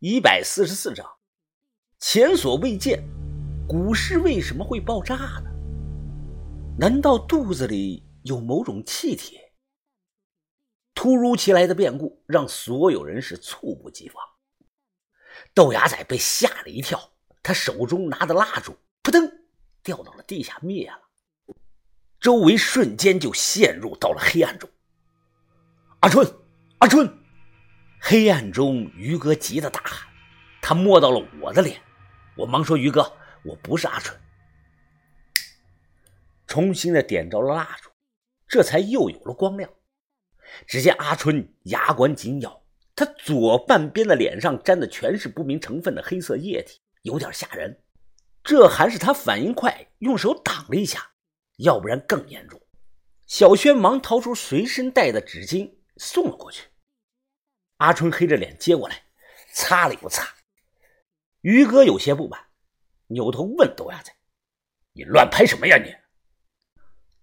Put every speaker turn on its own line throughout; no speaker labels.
一百四十四章，前所未见，股市为什么会爆炸呢？难道肚子里有某种气体？突如其来的变故让所有人是猝不及防。豆芽仔被吓了一跳，他手中拿的蜡烛扑腾掉到了地下灭了，周围瞬间就陷入到了黑暗中。阿春，阿春！黑暗中，于哥急得大喊：“他摸到了我的脸！”我忙说：“于哥，我不是阿春。”重新的点着了蜡烛，这才又有了光亮。只见阿春牙关紧咬，他左半边的脸上沾的全是不明成分的黑色液体，有点吓人。这还是他反应快，用手挡了一下，要不然更严重。小轩忙掏出随身带的纸巾送了过去。阿春黑着脸接过来，擦了又擦。于哥有些不满，扭头问豆芽仔：“你乱拍什么呀你？”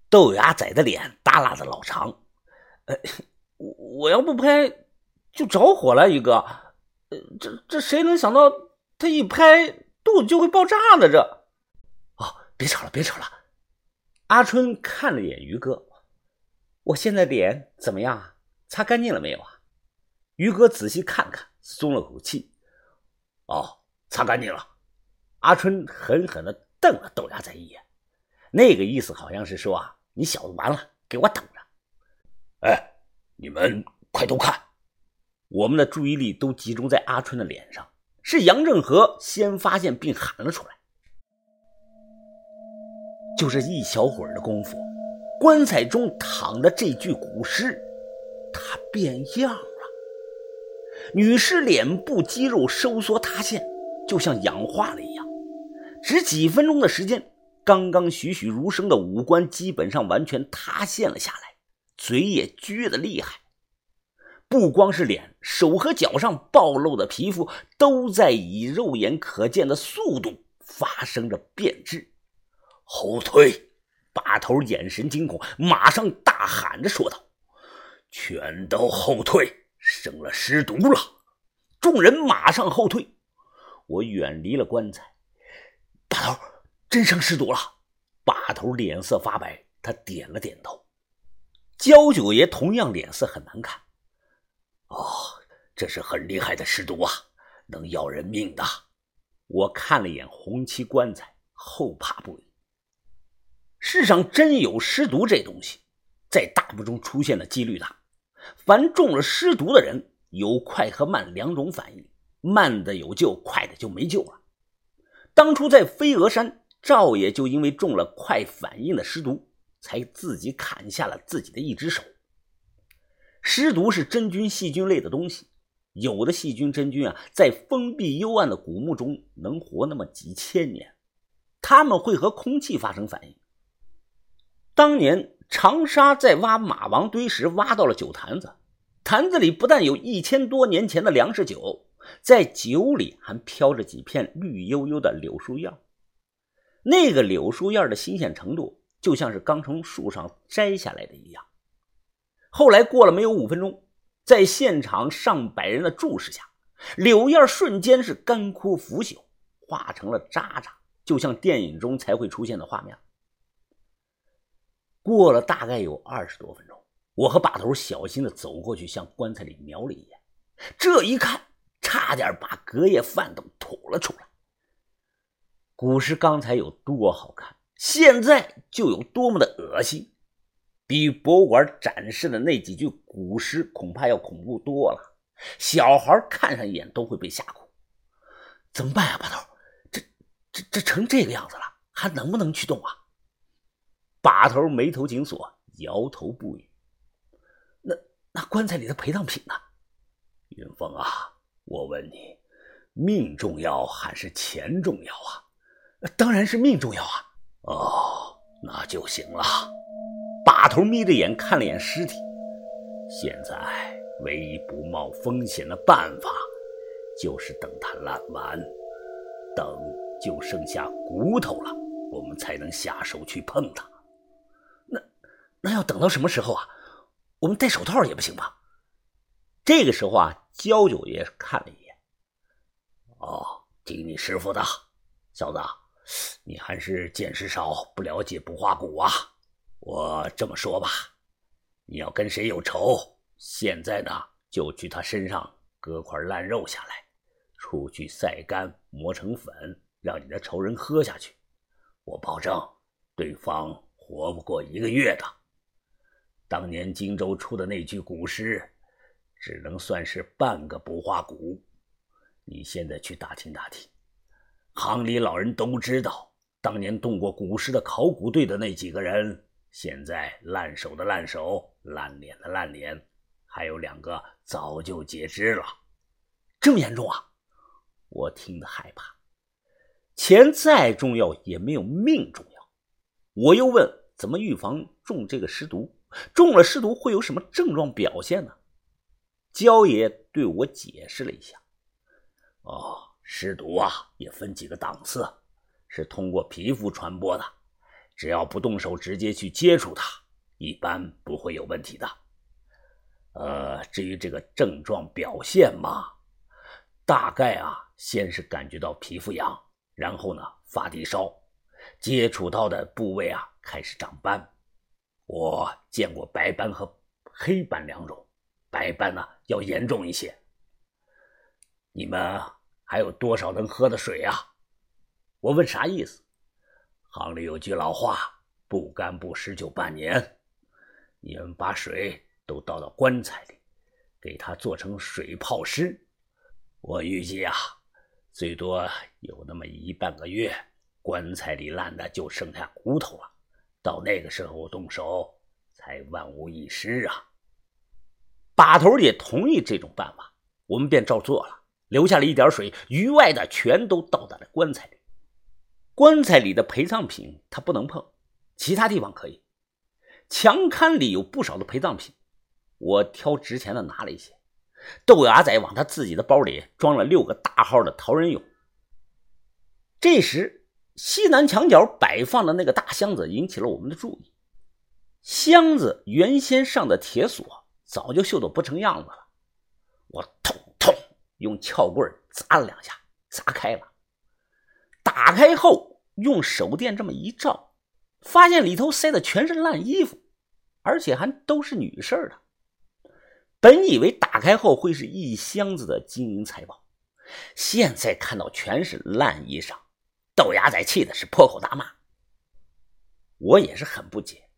豆芽仔的脸耷拉的老长：“呃，我我要不拍就着火了，于哥。呃，这这谁能想到他一拍肚子就会爆炸呢？这……哦，别吵了，别吵了。”阿春看了眼于哥：“我现在脸怎么样啊？擦干净了没有啊？”于哥仔细看看，松了口气。哦，擦干净了。阿春狠狠地瞪了豆芽仔一眼，那个意思好像是说啊，你小子完了，给我等着！哎，你们快都看！我们的注意力都集中在阿春的脸上。是杨正和先发现并喊了出来。就这一小会儿的功夫，棺材中躺的这具古尸，它变样。女尸脸部肌肉收缩塌陷，就像氧化了一样。只几分钟的时间，刚刚栩栩如生的五官基本上完全塌陷了下来，嘴也撅得厉害。不光是脸，手和脚上暴露的皮肤都在以肉眼可见的速度发生着变质。后退！把头眼神惊恐，马上大喊着说道：“全都后退！”生了尸毒了，众人马上后退。我远离了棺材。把头，真生尸毒了。把头脸色发白，他点了点头。焦九爷同样脸色很难看。哦，这是很厉害的尸毒啊，能要人命的。我看了眼红漆棺材，后怕不已。世上真有尸毒这东西，在大墓中出现的几率大。凡中了尸毒的人，有快和慢两种反应，慢的有救，快的就没救了。当初在飞鹅山，赵爷就因为中了快反应的尸毒，才自己砍下了自己的一只手。尸毒是真菌、细菌类的东西，有的细菌、真菌啊，在封闭幽暗的古墓中能活那么几千年，他们会和空气发生反应。当年。长沙在挖马王堆时，挖到了酒坛子，坛子里不但有一千多年前的粮食酒，在酒里还飘着几片绿油油的柳树叶。那个柳树叶的新鲜程度，就像是刚从树上摘下来的一样。后来过了没有五分钟，在现场上百人的注视下，柳叶瞬间是干枯腐朽，化成了渣渣，就像电影中才会出现的画面。过了大概有二十多分钟，我和把头小心的走过去，向棺材里瞄了一眼。这一看，差点把隔夜饭都吐了出来。古尸刚才有多好看，现在就有多么的恶心，比博物馆展示的那几具古尸恐怕要恐怖多了。小孩看上一眼都会被吓哭。怎么办呀，把头？这、这、这成这个样子了，还能不能去动啊？把头眉头紧锁，摇头不语。那那棺材里的陪葬品呢？云峰啊，我问你，命重要还是钱重要啊？当然是命重要啊！哦，那就行了。把头眯着眼看了眼尸体，现在唯一不冒风险的办法，就是等它烂完，等就剩下骨头了，我们才能下手去碰它。那要等到什么时候啊？我们戴手套也不行吧？这个时候啊，焦九爷看了一眼，哦，听你师傅的，小子，你还是见识少，不了解不化骨啊。我这么说吧，你要跟谁有仇，现在呢就去他身上割块烂肉下来，出去晒干磨成粉，让你的仇人喝下去，我保证对方活不过一个月的。当年荆州出的那具古尸，只能算是半个不化蛊。你现在去打听打听，行里老人都知道，当年动过古尸的考古队的那几个人，现在烂手的烂手，烂脸的烂脸，还有两个早就截肢了。
这么严重啊！我听得害怕。钱再重要也没有命重要。我又问：怎么预防中这个尸毒？中了尸毒会有什么症状表现呢？焦爷对我解释了一下：“
哦，尸毒啊，也分几个档次，是通过皮肤传播的，只要不动手直接去接触它，一般不会有问题的。呃，至于这个症状表现嘛，大概啊，先是感觉到皮肤痒，然后呢发低烧，接触到的部位啊开始长斑。”我见过白斑和黑斑两种，白斑呢要严重一些。你们还有多少能喝的水啊？
我问啥意思？
行里有句老话，不干不湿就半年。你们把水都倒到棺材里，给它做成水泡尸。我预计啊，最多有那么一半个月，棺材里烂的就剩下骨头了。到那个时候动手，才万无一失啊！
把头也同意这种办法，我们便照做了，留下了一点水，余外的全都倒在了棺材里。棺材里的陪葬品他不能碰，其他地方可以。墙龛里有不少的陪葬品，我挑值钱的拿了一些。豆芽仔往他自己的包里装了六个大号的陶人俑。这时。西南墙角摆放的那个大箱子引起了我们的注意。箱子原先上的铁锁早就锈得不成样子了。我痛痛用撬棍砸了两下，砸开了。打开后用手电这么一照，发现里头塞的全是烂衣服，而且还都是女士的。本以为打开后会是一箱子的金银财宝，现在看到全是烂衣裳。豆芽仔气的是破口大骂，我也是很不解。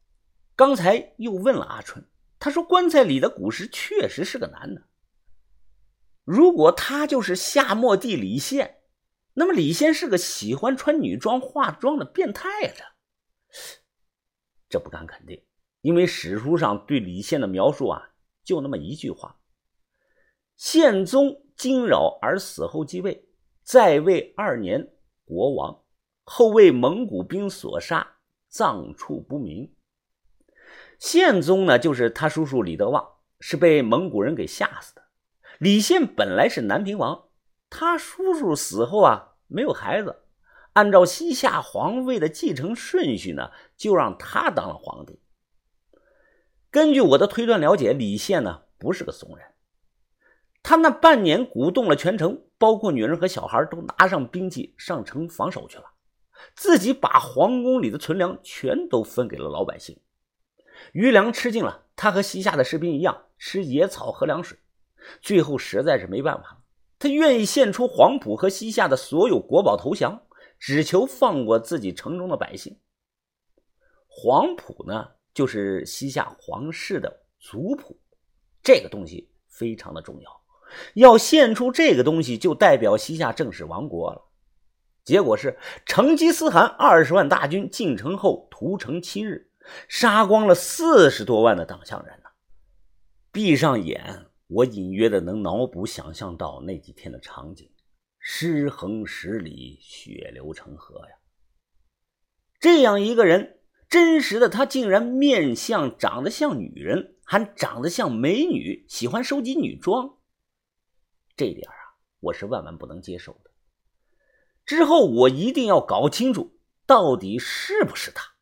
刚才又问了阿春，他说棺材里的古尸确实是个男的。如果他就是夏末帝李现，那么李现是个喜欢穿女装化妆的变态呀？这这不敢肯定，因为史书上对李现的描述啊，就那么一句话：宪宗惊扰而死后继位，在位二年。国王后为蒙古兵所杀，葬处不明。宪宗呢，就是他叔叔李德旺，是被蒙古人给吓死的。李宪本来是南平王，他叔叔死后啊，没有孩子，按照西夏皇位的继承顺序呢，就让他当了皇帝。根据我的推断了解，李宪呢不是个怂人。他那半年鼓动了全城，包括女人和小孩，都拿上兵器上城防守去了，自己把皇宫里的存粮全都分给了老百姓。余粮吃尽了，他和西夏的士兵一样吃野草喝凉水。最后实在是没办法了，他愿意献出黄埔和西夏的所有国宝投降，只求放过自己城中的百姓。黄埔呢，就是西夏皇室的族谱，这个东西非常的重要。要献出这个东西，就代表西夏正式亡国了。结果是成吉思汗二十万大军进城后屠城七日，杀光了四十多万的党项人呢。闭上眼，我隐约的能脑补想象到那几天的场景：尸横十里，血流成河呀。这样一个人，真实的他竟然面相长得像女人，还长得像美女，喜欢收集女装。这点啊，我是万万不能接受的。之后我一定要搞清楚，到底是不是他。